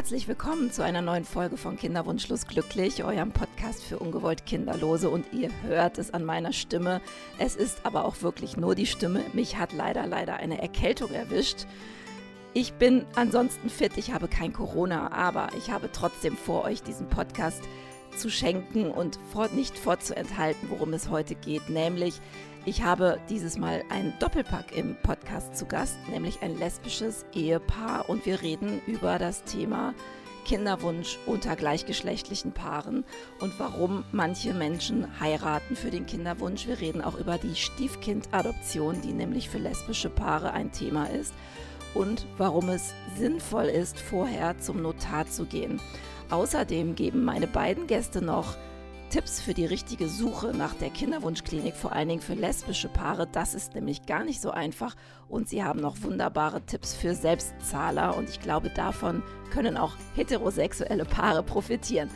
Herzlich willkommen zu einer neuen Folge von Kinderwunschlos glücklich, eurem Podcast für ungewollt Kinderlose. Und ihr hört es an meiner Stimme. Es ist aber auch wirklich nur die Stimme. Mich hat leider, leider eine Erkältung erwischt. Ich bin ansonsten fit, ich habe kein Corona, aber ich habe trotzdem vor, euch diesen Podcast zu schenken und vor, nicht vorzuenthalten, worum es heute geht, nämlich ich habe dieses Mal einen Doppelpack im Podcast zu Gast, nämlich ein lesbisches Ehepaar und wir reden über das Thema Kinderwunsch unter gleichgeschlechtlichen Paaren und warum manche Menschen heiraten für den Kinderwunsch. Wir reden auch über die Stiefkindadoption, die nämlich für lesbische Paare ein Thema ist und warum es sinnvoll ist, vorher zum Notar zu gehen. Außerdem geben meine beiden Gäste noch Tipps für die richtige Suche nach der Kinderwunschklinik, vor allen Dingen für lesbische Paare. Das ist nämlich gar nicht so einfach. Und sie haben noch wunderbare Tipps für Selbstzahler. Und ich glaube, davon können auch heterosexuelle Paare profitieren.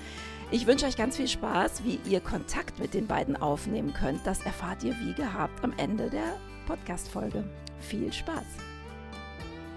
Ich wünsche euch ganz viel Spaß, wie ihr Kontakt mit den beiden aufnehmen könnt. Das erfahrt ihr wie gehabt am Ende der Podcast-Folge. Viel Spaß!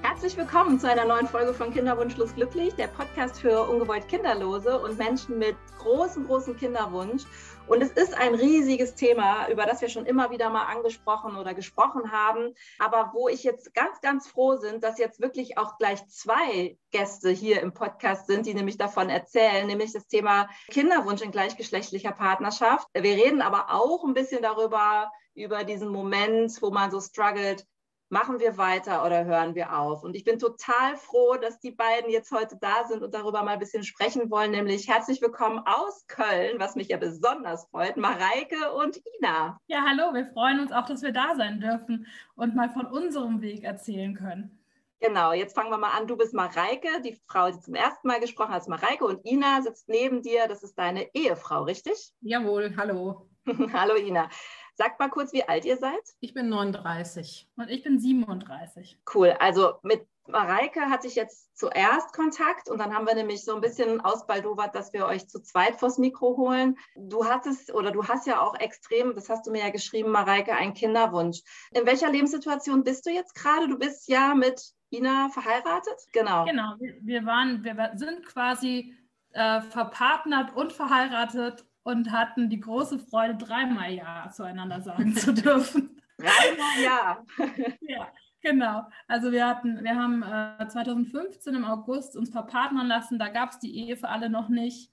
Herzlich willkommen zu einer neuen Folge von Kinderwunschlos glücklich, der Podcast für ungewollt Kinderlose und Menschen mit großem, großem Kinderwunsch. Und es ist ein riesiges Thema, über das wir schon immer wieder mal angesprochen oder gesprochen haben, aber wo ich jetzt ganz, ganz froh bin, dass jetzt wirklich auch gleich zwei Gäste hier im Podcast sind, die nämlich davon erzählen, nämlich das Thema Kinderwunsch in gleichgeschlechtlicher Partnerschaft. Wir reden aber auch ein bisschen darüber, über diesen Moment, wo man so struggelt, machen wir weiter oder hören wir auf? Und ich bin total froh, dass die beiden jetzt heute da sind und darüber mal ein bisschen sprechen wollen, nämlich herzlich willkommen aus Köln, was mich ja besonders freut, Mareike und Ina. Ja, hallo, wir freuen uns auch, dass wir da sein dürfen und mal von unserem Weg erzählen können. Genau, jetzt fangen wir mal an. Du bist Mareike, die Frau, die zum ersten Mal gesprochen hat, ist Mareike und Ina sitzt neben dir. Das ist deine Ehefrau, richtig? Jawohl, hallo. hallo Ina. Sagt mal kurz, wie alt ihr seid. Ich bin 39 und ich bin 37. Cool. Also mit Mareike hatte ich jetzt zuerst Kontakt und dann haben wir nämlich so ein bisschen ausbaldowert, dass wir euch zu zweit vors Mikro holen. Du hattest oder du hast ja auch extrem, das hast du mir ja geschrieben, Mareike, einen Kinderwunsch. In welcher Lebenssituation bist du jetzt gerade? Du bist ja mit Ina verheiratet? Genau. Genau, wir waren, wir sind quasi äh, verpartnert und verheiratet und hatten die große Freude, dreimal Ja zueinander sagen zu dürfen. Dreimal Ja. ja. Genau. Also wir hatten, wir haben äh, 2015 im August uns verpartnern lassen. Da gab es die Ehe für alle noch nicht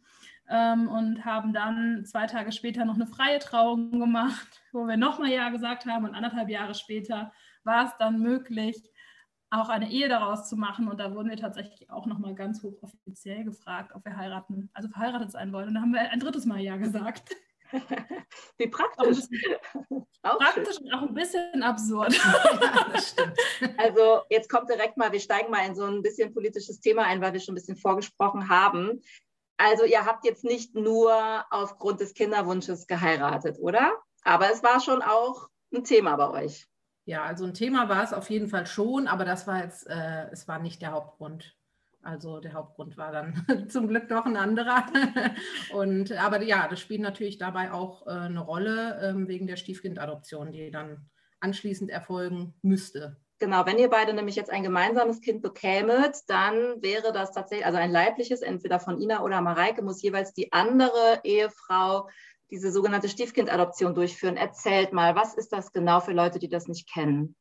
ähm, und haben dann zwei Tage später noch eine freie Trauung gemacht, wo wir nochmal Ja gesagt haben und anderthalb Jahre später war es dann möglich, auch eine Ehe daraus zu machen. Und da wurden wir tatsächlich auch nochmal ganz hoch offiziell gefragt, ob wir heiraten, also verheiratet sein wollen. Und da haben wir ein drittes Mal Ja gesagt. Wie praktisch. Auch praktisch schön. und auch ein bisschen absurd. ja, also jetzt kommt direkt mal, wir steigen mal in so ein bisschen politisches Thema ein, weil wir schon ein bisschen vorgesprochen haben. Also ihr habt jetzt nicht nur aufgrund des Kinderwunsches geheiratet, oder? Aber es war schon auch ein Thema bei euch. Ja, also ein Thema war es auf jeden Fall schon, aber das war jetzt, äh, es war nicht der Hauptgrund. Also der Hauptgrund war dann zum Glück doch ein anderer. Und aber ja, das spielt natürlich dabei auch äh, eine Rolle ähm, wegen der Stiefkindadoption, die dann anschließend erfolgen müsste. Genau, wenn ihr beide nämlich jetzt ein gemeinsames Kind bekämet, dann wäre das tatsächlich, also ein leibliches, entweder von Ina oder Mareike, muss jeweils die andere Ehefrau diese sogenannte Stiefkindadoption durchführen. Erzählt mal, was ist das genau für Leute, die das nicht kennen?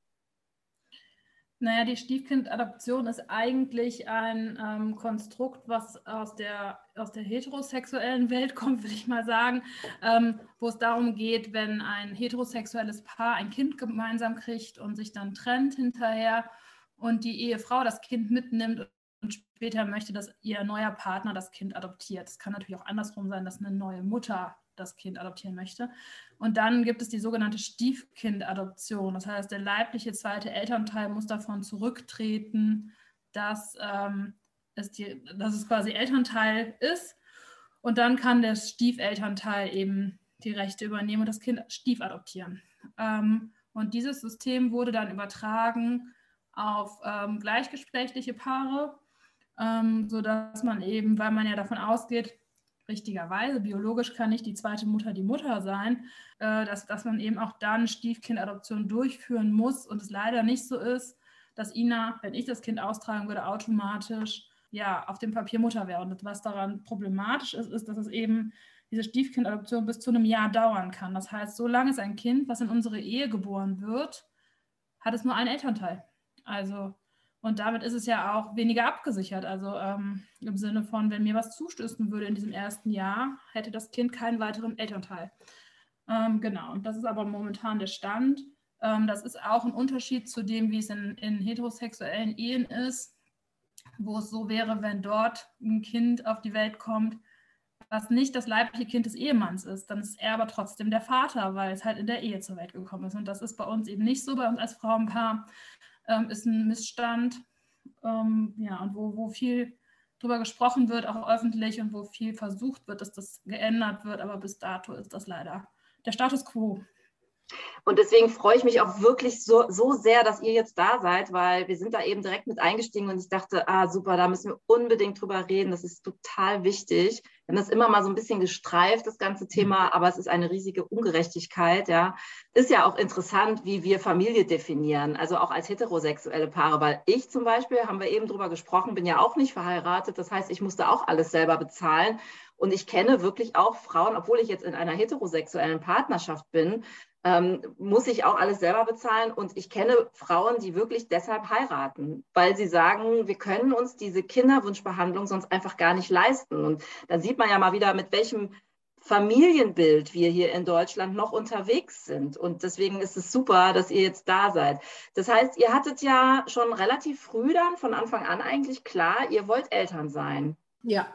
Naja, die Stiefkindadoption ist eigentlich ein ähm, Konstrukt, was aus der, aus der heterosexuellen Welt kommt, würde ich mal sagen, ähm, wo es darum geht, wenn ein heterosexuelles Paar ein Kind gemeinsam kriegt und sich dann trennt hinterher und die Ehefrau das Kind mitnimmt und später möchte, dass ihr neuer Partner das Kind adoptiert. Es kann natürlich auch andersrum sein, dass eine neue Mutter das Kind adoptieren möchte. Und dann gibt es die sogenannte Stiefkindadoption. Das heißt, der leibliche zweite Elternteil muss davon zurücktreten, dass, ähm, es, die, dass es quasi Elternteil ist. Und dann kann der Stiefelternteil eben die Rechte übernehmen und das Kind stiefadoptieren. Ähm, und dieses System wurde dann übertragen auf ähm, gleichgeschlechtliche Paare, ähm, sodass man eben, weil man ja davon ausgeht, richtigerweise, biologisch kann nicht die zweite Mutter die Mutter sein, äh, dass, dass man eben auch dann Stiefkindadoption durchführen muss und es leider nicht so ist, dass Ina, wenn ich das Kind austragen würde, automatisch ja auf dem Papier Mutter wäre. Und was daran problematisch ist, ist, dass es eben diese Stiefkindadoption bis zu einem Jahr dauern kann. Das heißt, solange es ein Kind, was in unsere Ehe geboren wird, hat es nur einen Elternteil. Also, und damit ist es ja auch weniger abgesichert. Also ähm, im Sinne von, wenn mir was zustößen würde in diesem ersten Jahr, hätte das Kind keinen weiteren Elternteil. Ähm, genau, und das ist aber momentan der Stand. Ähm, das ist auch ein Unterschied zu dem, wie es in, in heterosexuellen Ehen ist, wo es so wäre, wenn dort ein Kind auf die Welt kommt, was nicht das leibliche Kind des Ehemanns ist, dann ist er aber trotzdem der Vater, weil es halt in der Ehe zur Welt gekommen ist. Und das ist bei uns eben nicht so. Bei uns als Frauenpaar ähm, ist ein Missstand, ähm, ja, und wo, wo viel drüber gesprochen wird, auch öffentlich, und wo viel versucht wird, dass das geändert wird. Aber bis dato ist das leider der Status quo. Und deswegen freue ich mich auch wirklich so, so sehr, dass ihr jetzt da seid, weil wir sind da eben direkt mit eingestiegen und ich dachte, ah super, da müssen wir unbedingt drüber reden. Das ist total wichtig. Wir haben das immer mal so ein bisschen gestreift, das ganze Thema, aber es ist eine riesige Ungerechtigkeit. Ja, ist ja auch interessant, wie wir Familie definieren, also auch als heterosexuelle Paare, weil ich zum Beispiel, haben wir eben drüber gesprochen, bin ja auch nicht verheiratet. Das heißt, ich musste auch alles selber bezahlen. Und ich kenne wirklich auch Frauen, obwohl ich jetzt in einer heterosexuellen Partnerschaft bin, ähm, muss ich auch alles selber bezahlen. Und ich kenne Frauen, die wirklich deshalb heiraten, weil sie sagen, wir können uns diese Kinderwunschbehandlung sonst einfach gar nicht leisten. Und da sieht man ja mal wieder, mit welchem Familienbild wir hier in Deutschland noch unterwegs sind. Und deswegen ist es super, dass ihr jetzt da seid. Das heißt, ihr hattet ja schon relativ früh dann von Anfang an eigentlich klar, ihr wollt Eltern sein. Ja,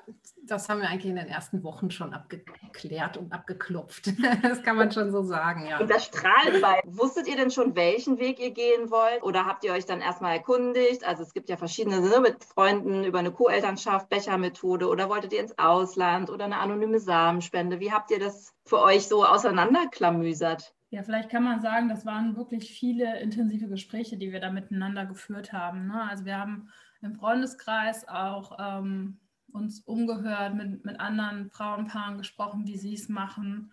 das haben wir eigentlich in den ersten Wochen schon abgeklärt und abgeklopft. Das kann man schon so sagen, ja. Und das strahlt bei. Wusstet ihr denn schon, welchen Weg ihr gehen wollt? Oder habt ihr euch dann erstmal erkundigt? Also es gibt ja verschiedene ne, mit Freunden über eine Co-Elternschaft, Bechermethode oder wolltet ihr ins Ausland oder eine anonyme Samenspende? Wie habt ihr das für euch so auseinanderklamüsert? Ja, vielleicht kann man sagen, das waren wirklich viele intensive Gespräche, die wir da miteinander geführt haben. Ne? Also wir haben im Freundeskreis auch ähm, uns umgehört, mit, mit anderen Frauenpaaren gesprochen, wie sie es machen.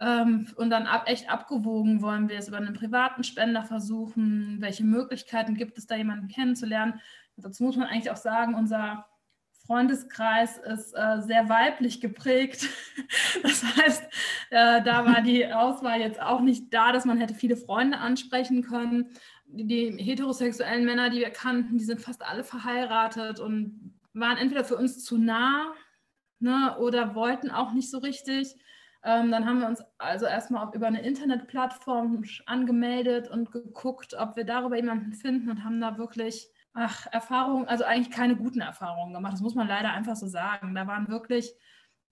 Ähm, und dann ab, echt abgewogen, wollen wir es über einen privaten Spender versuchen, welche Möglichkeiten gibt es da, jemanden kennenzulernen. Dazu muss man eigentlich auch sagen, unser Freundeskreis ist äh, sehr weiblich geprägt. Das heißt, äh, da war die Auswahl jetzt auch nicht da, dass man hätte viele Freunde ansprechen können. Die, die heterosexuellen Männer, die wir kannten, die sind fast alle verheiratet und waren entweder für uns zu nah ne, oder wollten auch nicht so richtig. Ähm, dann haben wir uns also erstmal über eine Internetplattform angemeldet und geguckt, ob wir darüber jemanden finden und haben da wirklich ach, Erfahrungen, also eigentlich keine guten Erfahrungen gemacht. Das muss man leider einfach so sagen. Da waren wirklich,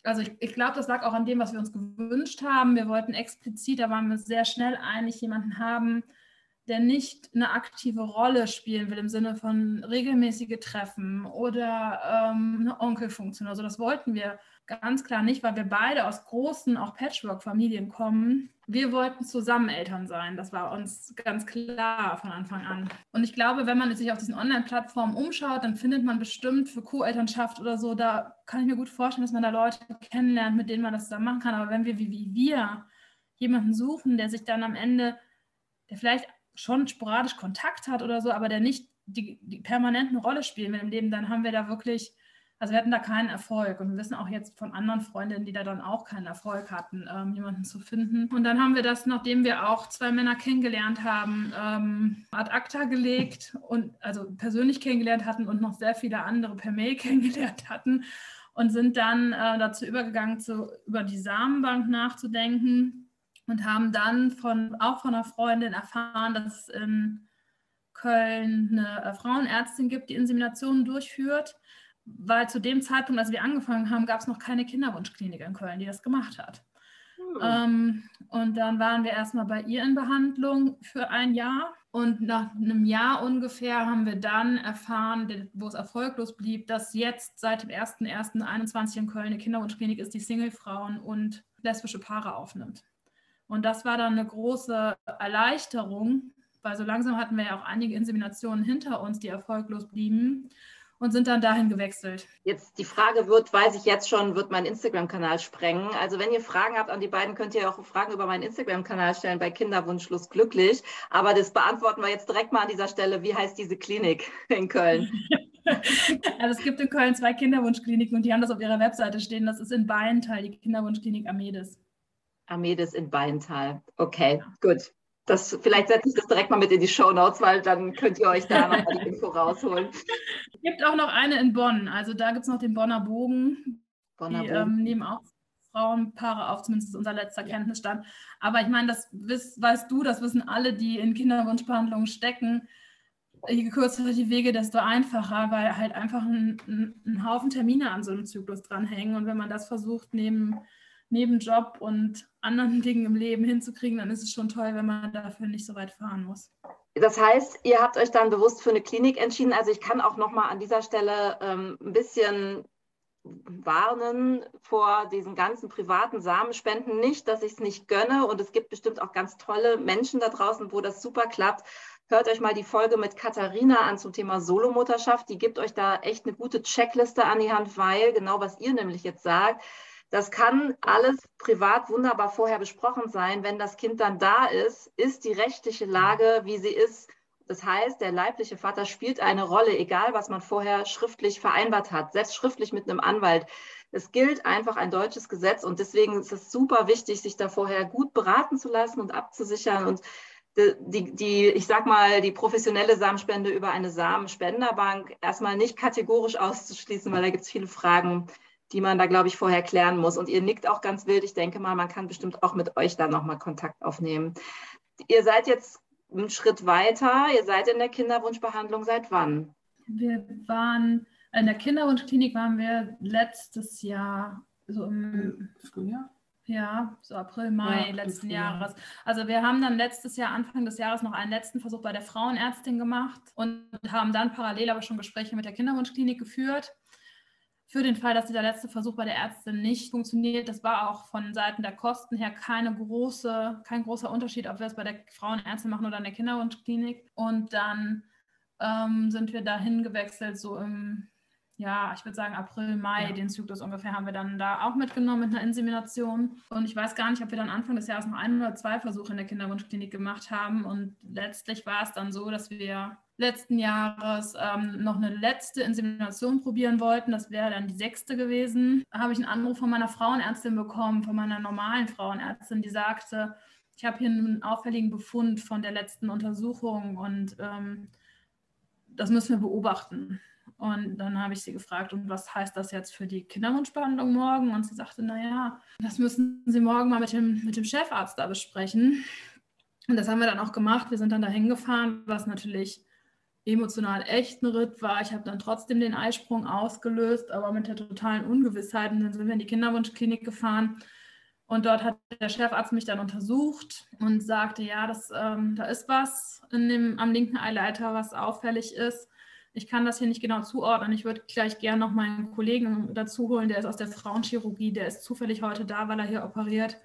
also ich, ich glaube, das lag auch an dem, was wir uns gewünscht haben. Wir wollten explizit, da waren wir sehr schnell einig, jemanden haben, der nicht eine aktive Rolle spielen will im Sinne von regelmäßige Treffen oder ähm, eine Onkelfunktion. Also das wollten wir ganz klar nicht, weil wir beide aus großen, auch Patchwork-Familien kommen. Wir wollten zusammen Eltern sein. Das war uns ganz klar von Anfang an. Und ich glaube, wenn man sich auf diesen Online-Plattformen umschaut, dann findet man bestimmt für Co-Elternschaft oder so, da kann ich mir gut vorstellen, dass man da Leute kennenlernt, mit denen man das zusammen machen kann. Aber wenn wir wie, wie wir jemanden suchen, der sich dann am Ende, der vielleicht schon sporadisch Kontakt hat oder so, aber der nicht die, die permanent eine Rolle spielen will im Leben, dann haben wir da wirklich, also wir hatten da keinen Erfolg. Und wir wissen auch jetzt von anderen Freundinnen, die da dann auch keinen Erfolg hatten, ähm, jemanden zu finden. Und dann haben wir das, nachdem wir auch zwei Männer kennengelernt haben, ähm, ad acta gelegt und also persönlich kennengelernt hatten und noch sehr viele andere per Mail kennengelernt hatten und sind dann äh, dazu übergegangen, zu, über die Samenbank nachzudenken und haben dann von, auch von einer Freundin erfahren, dass es in Köln eine äh, Frauenärztin gibt, die Inseminationen durchführt, weil zu dem Zeitpunkt, als wir angefangen haben, gab es noch keine Kinderwunschklinik in Köln, die das gemacht hat. Hm. Ähm, und dann waren wir erstmal bei ihr in Behandlung für ein Jahr. Und nach einem Jahr ungefähr haben wir dann erfahren, wo es erfolglos blieb, dass jetzt seit dem 01.01.21 in Köln eine Kinderwunschklinik ist, die Singlefrauen und lesbische Paare aufnimmt. Und das war dann eine große Erleichterung, weil so langsam hatten wir ja auch einige Inseminationen hinter uns, die erfolglos blieben und sind dann dahin gewechselt. Jetzt die Frage wird, weiß ich jetzt schon, wird mein Instagram-Kanal sprengen. Also wenn ihr Fragen habt an die beiden, könnt ihr auch Fragen über meinen Instagram-Kanal stellen bei Kinderwunschlos glücklich. Aber das beantworten wir jetzt direkt mal an dieser Stelle. Wie heißt diese Klinik in Köln? also es gibt in Köln zwei Kinderwunschkliniken und die haben das auf ihrer Webseite stehen. Das ist in Beintal, die Kinderwunschklinik Amedes. Amedes in Beintal. Okay, gut. Das, vielleicht setze ich das direkt mal mit in die Show Notes, weil dann könnt ihr euch da nochmal die Info rausholen. Es gibt auch noch eine in Bonn. Also da gibt es noch den Bonner Bogen. Bonner die Bogen. Ähm, nehmen auch Frauenpaare auf, zumindest unser letzter Kenntnisstand. Aber ich meine, das weißt du, das wissen alle, die in Kinderwunschbehandlungen stecken. Je kürzer die Wege, desto einfacher, weil halt einfach ein, ein Haufen Termine an so einem Zyklus dranhängen. Und wenn man das versucht, neben, neben Job und anderen Dingen im Leben hinzukriegen, dann ist es schon toll, wenn man dafür nicht so weit fahren muss. Das heißt, ihr habt euch dann bewusst für eine Klinik entschieden. Also ich kann auch noch mal an dieser Stelle ähm, ein bisschen warnen vor diesen ganzen privaten Samenspenden. Nicht, dass ich es nicht gönne und es gibt bestimmt auch ganz tolle Menschen da draußen, wo das super klappt. Hört euch mal die Folge mit Katharina an zum Thema Solomutterschaft. Die gibt euch da echt eine gute Checkliste an die Hand, weil genau was ihr nämlich jetzt sagt, das kann alles privat wunderbar vorher besprochen sein. Wenn das Kind dann da ist, ist die rechtliche Lage, wie sie ist, das heißt, der leibliche Vater spielt eine Rolle, egal was man vorher schriftlich vereinbart hat, selbst schriftlich mit einem Anwalt. Es gilt einfach ein deutsches Gesetz und deswegen ist es super wichtig, sich da vorher gut beraten zu lassen und abzusichern und die, die, ich sag mal, die professionelle Samenspende über eine Samenspenderbank erstmal nicht kategorisch auszuschließen, weil da gibt es viele Fragen, die man da, glaube ich, vorher klären muss. Und ihr nickt auch ganz wild. Ich denke mal, man kann bestimmt auch mit euch da nochmal Kontakt aufnehmen. Ihr seid jetzt einen Schritt weiter. Ihr seid in der Kinderwunschbehandlung seit wann? Wir waren in der Kinderwunschklinik waren wir letztes Jahr so im Frühjahr. Ja, so April, Mai ja, letzten Jahres. Also wir haben dann letztes Jahr, Anfang des Jahres, noch einen letzten Versuch bei der Frauenärztin gemacht und haben dann parallel aber schon Gespräche mit der Kinderwunschklinik geführt für den Fall, dass dieser letzte Versuch bei der Ärztin nicht funktioniert. Das war auch von Seiten der Kosten her keine große, kein großer Unterschied, ob wir es bei der Frauenärztin machen oder in der Kinderwunschklinik. Und dann ähm, sind wir dahin gewechselt, so im, ja, ich würde sagen April, Mai, ja. den Zyklus ungefähr haben wir dann da auch mitgenommen mit einer Insemination. Und ich weiß gar nicht, ob wir dann Anfang des Jahres noch ein oder zwei Versuche in der Kinderwunschklinik gemacht haben. Und letztlich war es dann so, dass wir letzten Jahres ähm, noch eine letzte Insemination probieren wollten. Das wäre dann die sechste gewesen. Da habe ich einen Anruf von meiner Frauenärztin bekommen, von meiner normalen Frauenärztin, die sagte, ich habe hier einen auffälligen Befund von der letzten Untersuchung und ähm, das müssen wir beobachten. Und dann habe ich sie gefragt, und was heißt das jetzt für die Kinderwunschbehandlung morgen? Und sie sagte, naja, das müssen Sie morgen mal mit dem, mit dem Chefarzt da besprechen. Und das haben wir dann auch gemacht. Wir sind dann da hingefahren, was natürlich emotional echt ein Ritt war. Ich habe dann trotzdem den Eisprung ausgelöst, aber mit der totalen Ungewissheit. Und dann sind wir in die Kinderwunschklinik gefahren. Und dort hat der Chefarzt mich dann untersucht und sagte, ja, das, ähm, da ist was in dem, am linken Eileiter, was auffällig ist. Ich kann das hier nicht genau zuordnen. Ich würde gleich gerne noch meinen Kollegen dazu holen, der ist aus der Frauenchirurgie, der ist zufällig heute da, weil er hier operiert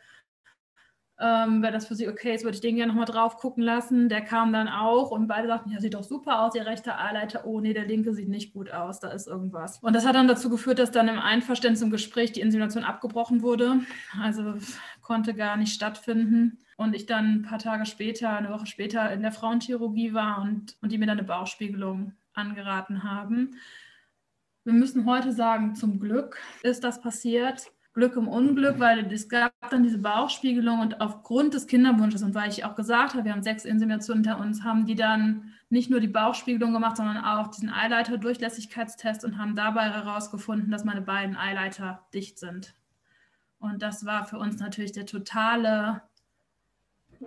ähm, wenn das für sie okay ist, würde ich den gerne nochmal drauf gucken lassen. Der kam dann auch und beide sagten, ja, sieht doch super aus, ihr rechter A-Leiter. Oh nee, der linke sieht nicht gut aus, da ist irgendwas. Und das hat dann dazu geführt, dass dann im Einverständnis im Gespräch die Insemination abgebrochen wurde. Also konnte gar nicht stattfinden. Und ich dann ein paar Tage später, eine Woche später in der Frauenchirurgie war und, und die mir dann eine Bauchspiegelung angeraten haben. Wir müssen heute sagen, zum Glück ist das passiert. Glück im Unglück, weil es gab dann diese Bauchspiegelung und aufgrund des Kinderwunsches und weil ich auch gesagt habe, wir haben sechs Inseminationen hinter uns, haben die dann nicht nur die Bauchspiegelung gemacht, sondern auch diesen Eileiter-Durchlässigkeitstest und haben dabei herausgefunden, dass meine beiden Eileiter dicht sind. Und das war für uns natürlich der totale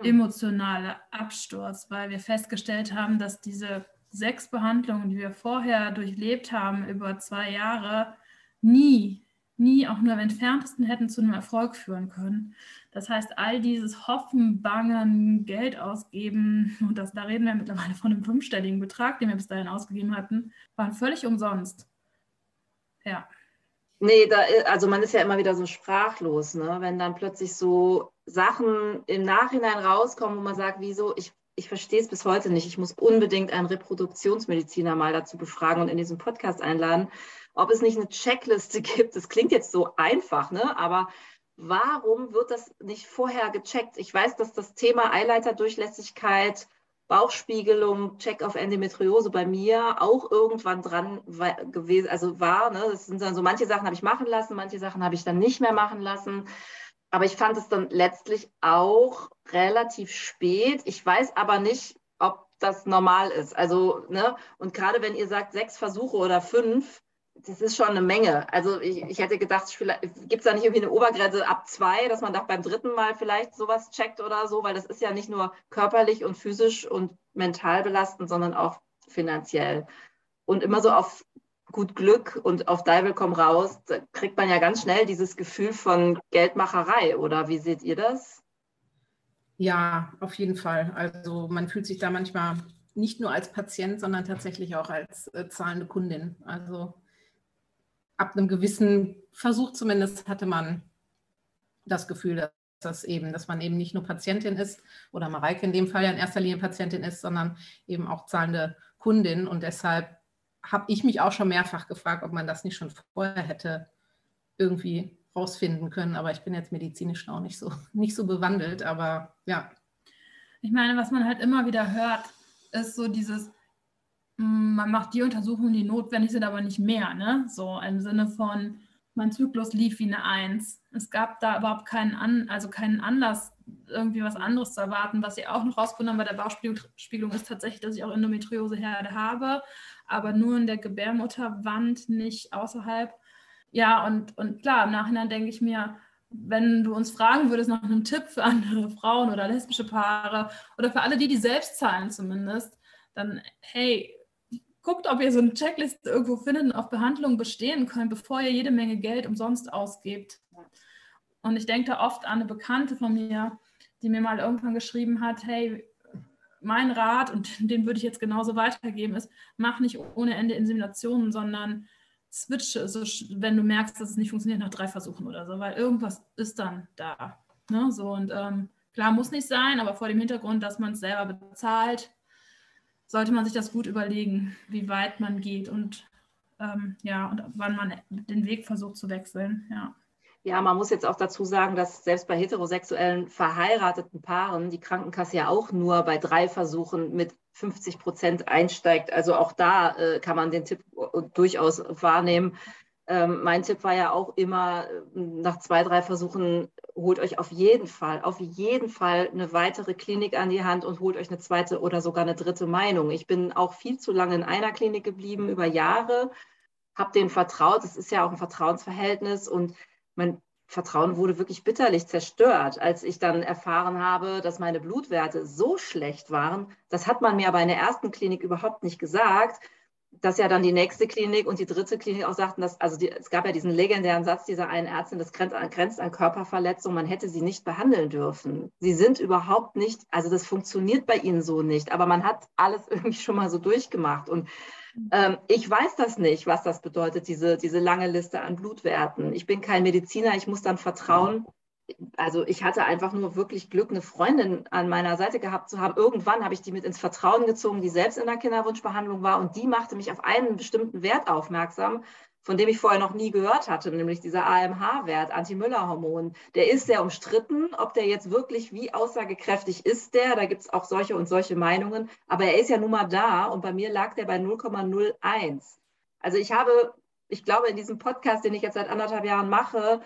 emotionale Absturz, weil wir festgestellt haben, dass diese sechs Behandlungen, die wir vorher durchlebt haben über zwei Jahre, nie nie auch nur im entferntesten hätten zu einem Erfolg führen können. Das heißt, all dieses Hoffen, Bangen, Geld ausgeben, und das, da reden wir mittlerweile von einem fünfstelligen Betrag, den wir bis dahin ausgegeben hatten, waren völlig umsonst. Ja. Nee, da, also man ist ja immer wieder so sprachlos, ne? wenn dann plötzlich so Sachen im Nachhinein rauskommen, wo man sagt, wieso, ich, ich verstehe es bis heute nicht. Ich muss unbedingt einen Reproduktionsmediziner mal dazu befragen und in diesen Podcast einladen, ob es nicht eine Checkliste gibt. Das klingt jetzt so einfach, ne? aber warum wird das nicht vorher gecheckt? Ich weiß, dass das Thema Eileiterdurchlässigkeit Bauchspiegelung, Check auf Endometriose bei mir auch irgendwann dran gewesen, also war. Ne? Das sind dann so, manche Sachen habe ich machen lassen, manche Sachen habe ich dann nicht mehr machen lassen. Aber ich fand es dann letztlich auch relativ spät. Ich weiß aber nicht, ob das normal ist. Also, ne, und gerade wenn ihr sagt sechs Versuche oder fünf, das ist schon eine Menge. Also ich, ich hätte gedacht, gibt es da nicht irgendwie eine Obergrenze ab zwei, dass man doch beim dritten Mal vielleicht sowas checkt oder so, weil das ist ja nicht nur körperlich und physisch und mental belastend, sondern auch finanziell. Und immer so auf gut Glück und auf Deibel komm raus, da kriegt man ja ganz schnell dieses Gefühl von Geldmacherei, oder wie seht ihr das? Ja, auf jeden Fall. Also man fühlt sich da manchmal nicht nur als Patient, sondern tatsächlich auch als äh, zahlende Kundin. Also ab einem gewissen Versuch zumindest hatte man das Gefühl, dass das eben, dass man eben nicht nur Patientin ist oder Mareike in dem Fall ja in erster Linie Patientin ist, sondern eben auch zahlende Kundin. Und deshalb habe ich mich auch schon mehrfach gefragt, ob man das nicht schon vorher hätte irgendwie rausfinden können. Aber ich bin jetzt medizinisch auch nicht so, nicht so bewandelt. Aber ja. Ich meine, was man halt immer wieder hört, ist so dieses, man macht die Untersuchungen, die notwendig sind, aber nicht mehr. Ne? So im Sinne von, mein Zyklus lief wie eine Eins. Es gab da überhaupt keinen, An also keinen Anlass, irgendwie was anderes zu erwarten. Was ich auch noch rausgefunden habe bei der Bauchspiegelung ist tatsächlich, dass ich auch Endometrioseherde habe, aber nur in der Gebärmutterwand, nicht außerhalb. Ja, und, und klar, im Nachhinein denke ich mir, wenn du uns fragen würdest nach einem Tipp für andere Frauen oder lesbische Paare oder für alle die, die selbst zahlen zumindest, dann hey, guckt, ob ihr so eine Checkliste irgendwo findet und auf Behandlung bestehen könnt, bevor ihr jede Menge Geld umsonst ausgebt. Und ich denke da oft an eine Bekannte von mir, die mir mal irgendwann geschrieben hat, hey, mein Rat, und den würde ich jetzt genauso weitergeben, ist, mach nicht ohne Ende Inseminationen, sondern switche, also wenn du merkst, dass es nicht funktioniert, nach drei Versuchen oder so, weil irgendwas ist dann da. Ne? So, und ähm, klar, muss nicht sein, aber vor dem Hintergrund, dass man es selber bezahlt, sollte man sich das gut überlegen, wie weit man geht und ähm, ja, und wann man den Weg versucht zu wechseln. Ja. Ja, man muss jetzt auch dazu sagen, dass selbst bei heterosexuellen verheirateten Paaren die Krankenkasse ja auch nur bei drei Versuchen mit 50 Prozent einsteigt. Also auch da äh, kann man den Tipp durchaus wahrnehmen. Ähm, mein Tipp war ja auch immer, äh, nach zwei, drei Versuchen holt euch auf jeden Fall, auf jeden Fall eine weitere Klinik an die Hand und holt euch eine zweite oder sogar eine dritte Meinung. Ich bin auch viel zu lange in einer Klinik geblieben, über Jahre, habe denen vertraut. Es ist ja auch ein Vertrauensverhältnis und mein Vertrauen wurde wirklich bitterlich zerstört, als ich dann erfahren habe, dass meine Blutwerte so schlecht waren. Das hat man mir aber in der ersten Klinik überhaupt nicht gesagt dass ja dann die nächste Klinik und die dritte Klinik auch sagten, dass, also die, es gab ja diesen legendären Satz dieser einen Ärztin, das grenzt an, grenzt an Körperverletzung, man hätte sie nicht behandeln dürfen. Sie sind überhaupt nicht, also das funktioniert bei ihnen so nicht, aber man hat alles irgendwie schon mal so durchgemacht. Und ähm, ich weiß das nicht, was das bedeutet, diese, diese lange Liste an Blutwerten. Ich bin kein Mediziner, ich muss dann vertrauen, also ich hatte einfach nur wirklich Glück, eine Freundin an meiner Seite gehabt zu haben. Irgendwann habe ich die mit ins Vertrauen gezogen, die selbst in der Kinderwunschbehandlung war und die machte mich auf einen bestimmten Wert aufmerksam, von dem ich vorher noch nie gehört hatte, nämlich dieser AMH-Wert, Anti-Müller-Hormon. Der ist sehr umstritten, ob der jetzt wirklich wie aussagekräftig ist der. Da gibt es auch solche und solche Meinungen. Aber er ist ja nun mal da und bei mir lag der bei 0,01. Also ich habe, ich glaube, in diesem Podcast, den ich jetzt seit anderthalb Jahren mache,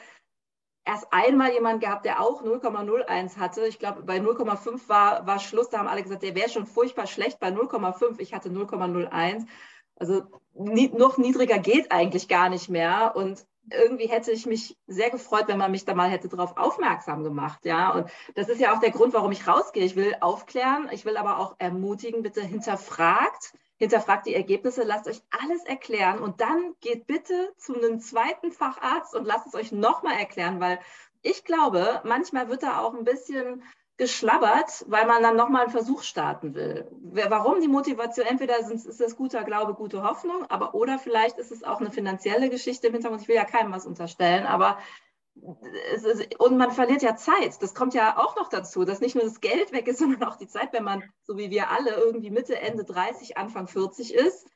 erst einmal jemand gehabt, der auch 0,01 hatte. Ich glaube, bei 0,5 war, war Schluss. Da haben alle gesagt, der wäre schon furchtbar schlecht bei 0,5. Ich hatte 0,01. Also nie, noch niedriger geht eigentlich gar nicht mehr. Und irgendwie hätte ich mich sehr gefreut, wenn man mich da mal hätte darauf aufmerksam gemacht. Ja, und das ist ja auch der Grund, warum ich rausgehe. Ich will aufklären, ich will aber auch ermutigen, bitte hinterfragt hinterfragt die Ergebnisse, lasst euch alles erklären und dann geht bitte zu einem zweiten Facharzt und lasst es euch nochmal erklären, weil ich glaube, manchmal wird da auch ein bisschen geschlabbert, weil man dann nochmal einen Versuch starten will. Warum die Motivation? Entweder ist es guter Glaube, gute Hoffnung, aber oder vielleicht ist es auch eine finanzielle Geschichte im Hintergrund. Ich will ja keinem was unterstellen, aber ist, und man verliert ja Zeit. Das kommt ja auch noch dazu, dass nicht nur das Geld weg ist, sondern auch die Zeit, wenn man, so wie wir alle, irgendwie Mitte, Ende 30, Anfang 40 ist,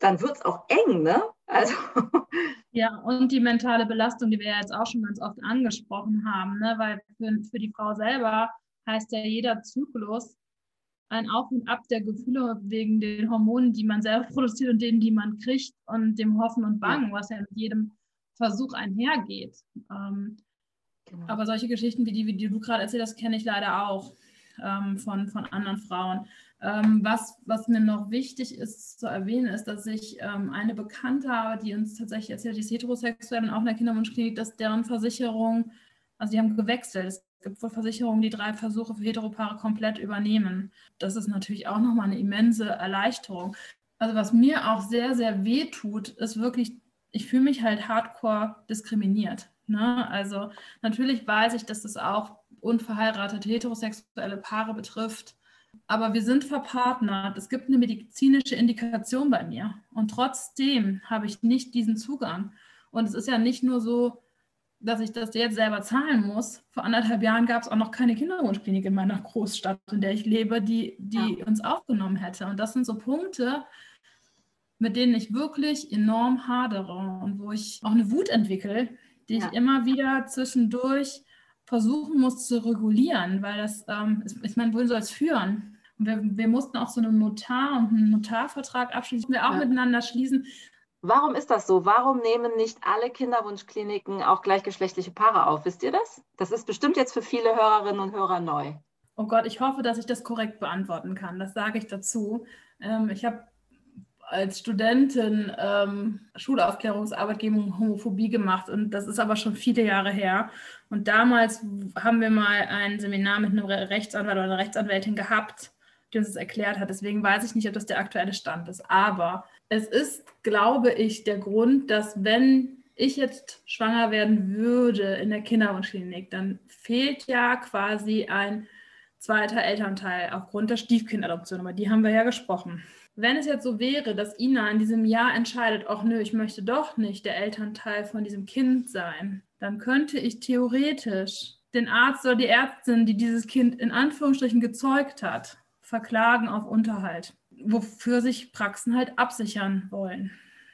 dann wird es auch eng, ne? Also. Ja, und die mentale Belastung, die wir ja jetzt auch schon ganz oft angesprochen haben, ne? weil für, für die Frau selber heißt ja jeder Zyklus ein Auf und Ab der Gefühle wegen den Hormonen, die man selber produziert und denen, die man kriegt und dem Hoffen und Bangen, was ja mit jedem Versuch einhergeht. Ähm, genau. Aber solche Geschichten wie die, wie die du gerade erzählt hast, kenne ich leider auch ähm, von, von anderen Frauen. Ähm, was, was mir noch wichtig ist zu erwähnen, ist, dass ich ähm, eine Bekannte habe, die uns tatsächlich erzählt, die ist heterosexuell und auch in der Kinderwunschklinik, dass deren Versicherung, also die haben gewechselt. Es gibt wohl Versicherungen, die drei Versuche für Heteropaare komplett übernehmen. Das ist natürlich auch nochmal eine immense Erleichterung. Also was mir auch sehr, sehr weh tut, ist wirklich, ich fühle mich halt hardcore diskriminiert. Ne? Also natürlich weiß ich, dass das auch unverheiratete heterosexuelle Paare betrifft. Aber wir sind verpartnert. Es gibt eine medizinische Indikation bei mir. Und trotzdem habe ich nicht diesen Zugang. Und es ist ja nicht nur so, dass ich das jetzt selber zahlen muss. Vor anderthalb Jahren gab es auch noch keine Kinderwunschklinik in meiner Großstadt, in der ich lebe, die, die ja. uns aufgenommen hätte. Und das sind so Punkte, mit denen ich wirklich enorm hadere und wo ich auch eine Wut entwickle, die ja. ich immer wieder zwischendurch versuchen muss zu regulieren, weil das, ähm, ist, ich meine, wohin soll es führen? wir, wir, mussten auch so einen Notar und einen Notarvertrag abschließen, wir auch ja. miteinander schließen. Warum ist das so? Warum nehmen nicht alle Kinderwunschkliniken auch gleichgeschlechtliche Paare auf? Wisst ihr das? Das ist bestimmt jetzt für viele Hörerinnen und Hörer neu. Oh Gott, ich hoffe, dass ich das korrekt beantworten kann. Das sage ich dazu. Ähm, ich habe als Studentin ähm, Schulaufklärungsarbeit gegen Homophobie gemacht und das ist aber schon viele Jahre her. Und damals haben wir mal ein Seminar mit einem Rechtsanwalt oder einer Rechtsanwältin gehabt, die uns das erklärt hat. Deswegen weiß ich nicht, ob das der aktuelle Stand ist. Aber es ist, glaube ich, der Grund, dass wenn ich jetzt schwanger werden würde in der Kinderwunschklinik, dann fehlt ja quasi ein zweiter Elternteil aufgrund der Stiefkindadoption. Aber die haben wir ja gesprochen. Wenn es jetzt so wäre, dass Ina in diesem Jahr entscheidet, ach nö, ich möchte doch nicht der Elternteil von diesem Kind sein, dann könnte ich theoretisch den Arzt oder die Ärztin, die dieses Kind in Anführungsstrichen gezeugt hat, verklagen auf Unterhalt wofür sich Praxen halt absichern wollen.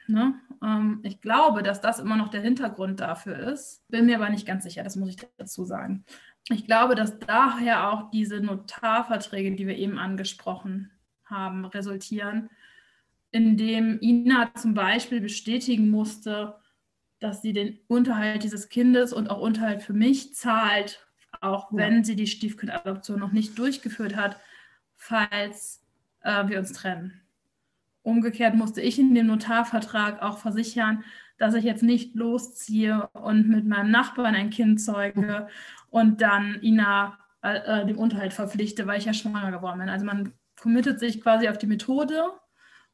Ne? Ähm, ich glaube, dass das immer noch der Hintergrund dafür ist. Bin mir aber nicht ganz sicher, das muss ich dazu sagen. Ich glaube, dass daher auch diese Notarverträge, die wir eben angesprochen haben, resultieren, indem Ina zum Beispiel bestätigen musste, dass sie den Unterhalt dieses Kindes und auch Unterhalt für mich zahlt, auch wenn ja. sie die Stiefkindadoption noch nicht durchgeführt hat, falls äh, wir uns trennen. Umgekehrt musste ich in dem Notarvertrag auch versichern, dass ich jetzt nicht losziehe und mit meinem Nachbarn ein Kind zeuge und dann Ina äh, äh, dem Unterhalt verpflichte, weil ich ja schwanger geworden bin. Also man committet sich quasi auf die Methode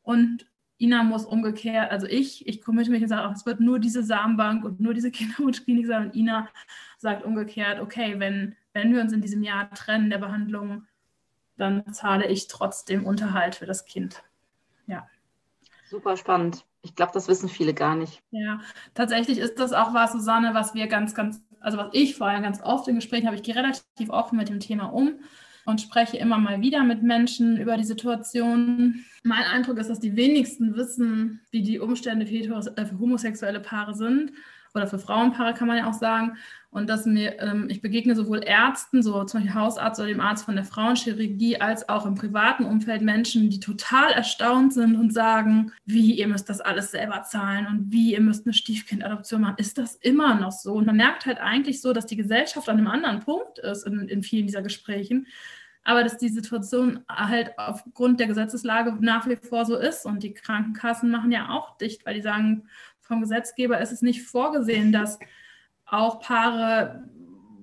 und Ina muss umgekehrt, also ich, ich committe mich und sage, es wird nur diese Samenbank und nur diese Kinderwunschklinik sein und Ina sagt umgekehrt, okay, wenn, wenn wir uns in diesem Jahr trennen der Behandlung, dann zahle ich trotzdem Unterhalt für das Kind. Ja. Super spannend. Ich glaube, das wissen viele gar nicht. Ja, tatsächlich ist das auch was, Susanne, was wir ganz, ganz, also was ich vorher ganz oft in Gesprächen habe, ich gehe relativ offen mit dem Thema um und spreche immer mal wieder mit Menschen über die Situation. Mein Eindruck ist, dass die wenigsten wissen, wie die Umstände für, äh, homosexuelle Paare sind oder für Frauenpaare kann man ja auch sagen. Und dass mir, ähm, ich begegne sowohl Ärzten, so zum Beispiel Hausarzt oder dem Arzt von der Frauenchirurgie, als auch im privaten Umfeld Menschen, die total erstaunt sind und sagen, wie, ihr müsst das alles selber zahlen und wie, ihr müsst eine Stiefkindadoption machen. Ist das immer noch so? Und man merkt halt eigentlich so, dass die Gesellschaft an einem anderen Punkt ist in, in vielen dieser Gesprächen aber dass die Situation halt aufgrund der Gesetzeslage nach wie vor so ist und die Krankenkassen machen ja auch dicht, weil die sagen, vom Gesetzgeber ist es nicht vorgesehen, dass auch Paare,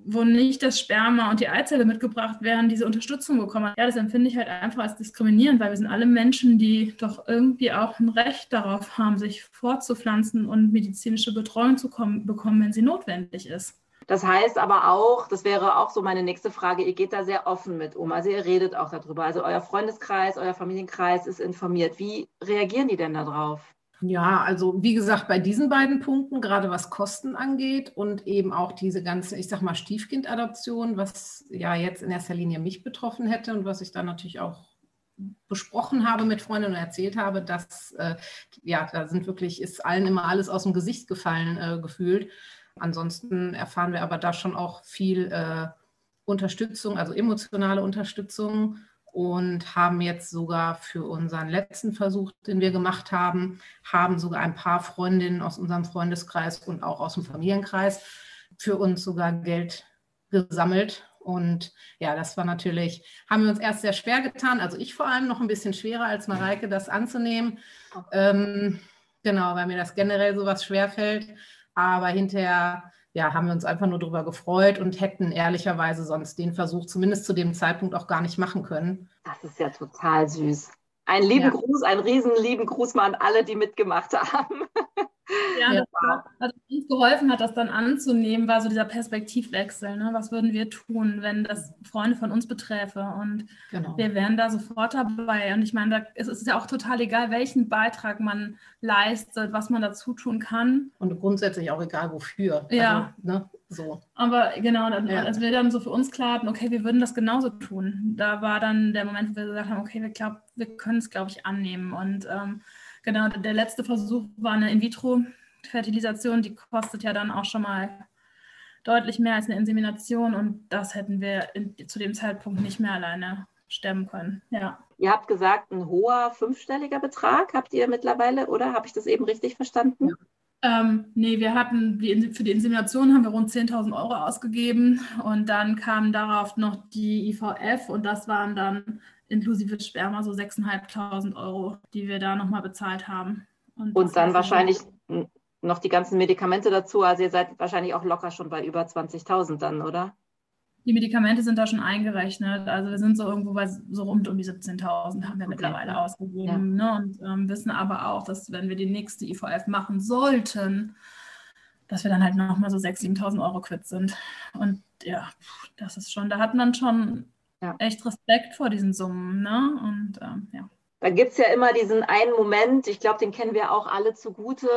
wo nicht das Sperma und die Eizelle mitgebracht werden, diese Unterstützung bekommen. Ja, das empfinde ich halt einfach als diskriminierend, weil wir sind alle Menschen, die doch irgendwie auch ein Recht darauf haben, sich fortzupflanzen und medizinische Betreuung zu kommen, bekommen, wenn sie notwendig ist. Das heißt aber auch, das wäre auch so meine nächste Frage, ihr geht da sehr offen mit um. Also ihr redet auch darüber. Also euer Freundeskreis, euer Familienkreis ist informiert. Wie reagieren die denn darauf? Ja, also wie gesagt, bei diesen beiden Punkten, gerade was Kosten angeht und eben auch diese ganze, ich sag mal, Stiefkindadoption, was ja jetzt in erster Linie mich betroffen hätte und was ich dann natürlich auch besprochen habe mit Freunden und erzählt habe, dass äh, ja, da sind wirklich, ist allen immer alles aus dem Gesicht gefallen äh, gefühlt. Ansonsten erfahren wir aber da schon auch viel äh, Unterstützung, also emotionale Unterstützung und haben jetzt sogar für unseren letzten Versuch, den wir gemacht haben, haben sogar ein paar Freundinnen aus unserem Freundeskreis und auch aus dem Familienkreis für uns sogar Geld gesammelt. Und ja, das war natürlich, haben wir uns erst sehr schwer getan, also ich vor allem noch ein bisschen schwerer als Mareike, das anzunehmen. Ähm, genau, weil mir das generell sowas schwerfällt. Aber hinterher ja, haben wir uns einfach nur darüber gefreut und hätten ehrlicherweise sonst den Versuch zumindest zu dem Zeitpunkt auch gar nicht machen können. Das ist ja total süß. Einen lieben ja. Gruß, einen riesen lieben Gruß mal an alle, die mitgemacht haben. Ja, ja. Das, was uns geholfen hat, das dann anzunehmen, war so dieser Perspektivwechsel. Ne? Was würden wir tun, wenn das Freunde von uns beträfe? Und genau. wir wären da sofort dabei. Und ich meine, da ist es ja auch total egal, welchen Beitrag man leistet, was man dazu tun kann. Und grundsätzlich auch egal, wofür. Ja. Also, ne? So. Aber genau, ja. als wir dann so für uns klar hatten, okay, wir würden das genauso tun, da war dann der Moment, wo wir gesagt haben, okay, wir, glaub, wir können es, glaube ich, annehmen. Und ähm, genau, der letzte Versuch war eine In-vitro-Fertilisation, die kostet ja dann auch schon mal deutlich mehr als eine Insemination und das hätten wir in, zu dem Zeitpunkt nicht mehr alleine stemmen können. Ja. Ihr habt gesagt, ein hoher fünfstelliger Betrag habt ihr mittlerweile, oder? Habe ich das eben richtig verstanden? Ja. Ähm, nee, wir hatten die, für die Insemination haben wir rund 10.000 Euro ausgegeben und dann kam darauf noch die IVF und das waren dann inklusive Sperma so 6.500 Euro, die wir da nochmal bezahlt haben. Und, und dann wahrscheinlich noch die ganzen Medikamente dazu. Also ihr seid wahrscheinlich auch locker schon bei über 20.000 dann, oder? Die Medikamente sind da schon eingerechnet. Also wir sind so irgendwo bei so rund um die 17.000 haben wir okay. mittlerweile ausgegeben. Ja. Ne? Und ähm, wissen aber auch, dass wenn wir die nächste IVF machen sollten, dass wir dann halt nochmal so 6.000, 7.000 Euro quitt sind. Und ja, das ist schon, da hat man schon ja. echt Respekt vor diesen Summen. Ne? Und ähm, ja. Da gibt es ja immer diesen einen Moment, ich glaube, den kennen wir auch alle zugute,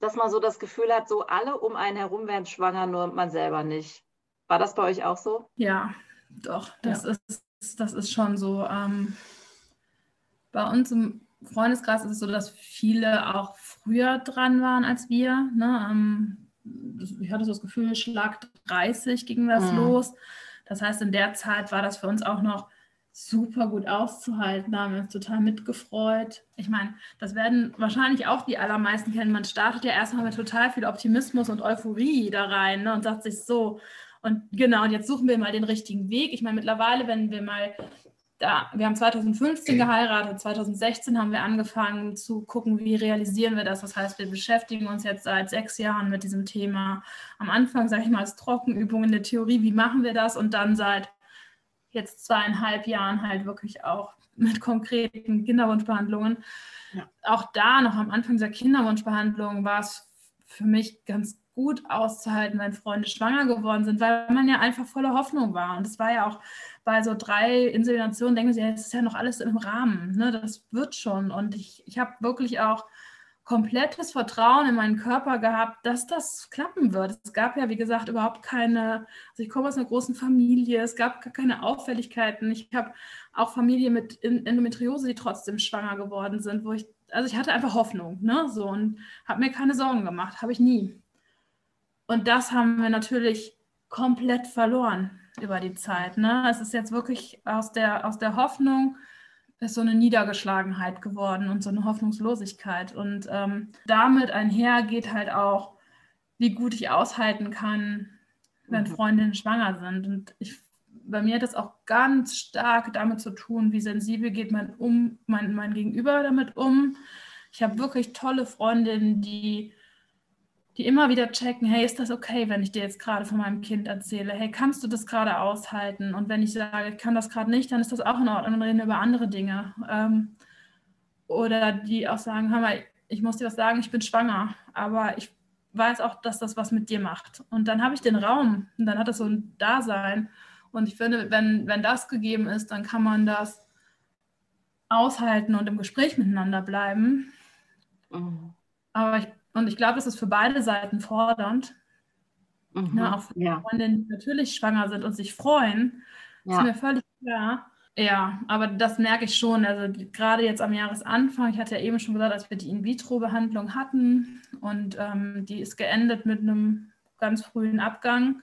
dass man so das Gefühl hat, so alle um einen herum werden schwanger, nur man selber nicht. War das bei euch auch so? Ja, doch, das, ja. Ist, das ist schon so. Ähm, bei uns im Freundeskreis ist es so, dass viele auch früher dran waren als wir. Ne? Ähm, ich hatte so das Gefühl, Schlag 30 ging das mhm. los. Das heißt, in der Zeit war das für uns auch noch super gut auszuhalten. Da haben wir uns total mitgefreut. Ich meine, das werden wahrscheinlich auch die allermeisten kennen. Man startet ja erstmal mit total viel Optimismus und Euphorie da rein ne, und sagt sich so. Und genau, und jetzt suchen wir mal den richtigen Weg. Ich meine, mittlerweile, wenn wir mal da, wir haben 2015 geheiratet, 2016 haben wir angefangen zu gucken, wie realisieren wir das. Das heißt, wir beschäftigen uns jetzt seit sechs Jahren mit diesem Thema. Am Anfang, sage ich mal, als Trockenübung in der Theorie, wie machen wir das? Und dann seit jetzt zweieinhalb Jahren halt wirklich auch mit konkreten Kinderwunschbehandlungen. Ja. Auch da noch am Anfang dieser Kinderwunschbehandlung war es für mich ganz gut auszuhalten, wenn Freunde schwanger geworden sind, weil man ja einfach voller Hoffnung war. Und es war ja auch bei so drei Inseminationen, denken sie, es ist ja noch alles im Rahmen, ne? das wird schon. Und ich, ich habe wirklich auch komplettes Vertrauen in meinen Körper gehabt, dass das klappen wird. Es gab ja, wie gesagt, überhaupt keine, also ich komme aus einer großen Familie, es gab gar keine Auffälligkeiten. Ich habe auch Familie mit Endometriose, die trotzdem schwanger geworden sind, wo ich, also ich hatte einfach Hoffnung, ne, so und habe mir keine Sorgen gemacht, habe ich nie. Und das haben wir natürlich komplett verloren über die Zeit. Ne? Es ist jetzt wirklich aus der, aus der Hoffnung, ist so eine Niedergeschlagenheit geworden und so eine Hoffnungslosigkeit. Und ähm, damit einher geht halt auch, wie gut ich aushalten kann, wenn mhm. Freundinnen schwanger sind. Und ich, bei mir hat das auch ganz stark damit zu tun, wie sensibel geht mein, um, mein, mein Gegenüber damit um. Ich habe wirklich tolle Freundinnen, die die immer wieder checken, hey, ist das okay, wenn ich dir jetzt gerade von meinem Kind erzähle? Hey, kannst du das gerade aushalten? Und wenn ich sage, ich kann das gerade nicht, dann ist das auch in Ordnung, dann reden über andere Dinge. Ähm, oder die auch sagen, hör mal, ich muss dir was sagen, ich bin schwanger, aber ich weiß auch, dass das was mit dir macht. Und dann habe ich den Raum und dann hat das so ein Dasein. Und ich finde, wenn, wenn das gegeben ist, dann kann man das aushalten und im Gespräch miteinander bleiben. Mhm. Aber ich und ich glaube, das ist für beide Seiten fordernd. Mhm. Ne, auch für ja. Freundinnen, die natürlich schwanger sind und sich freuen, ja. ist mir völlig klar. Ja, aber das merke ich schon. Also gerade jetzt am Jahresanfang, ich hatte ja eben schon gesagt, als wir die In-vitro-Behandlung hatten und ähm, die ist geendet mit einem ganz frühen Abgang.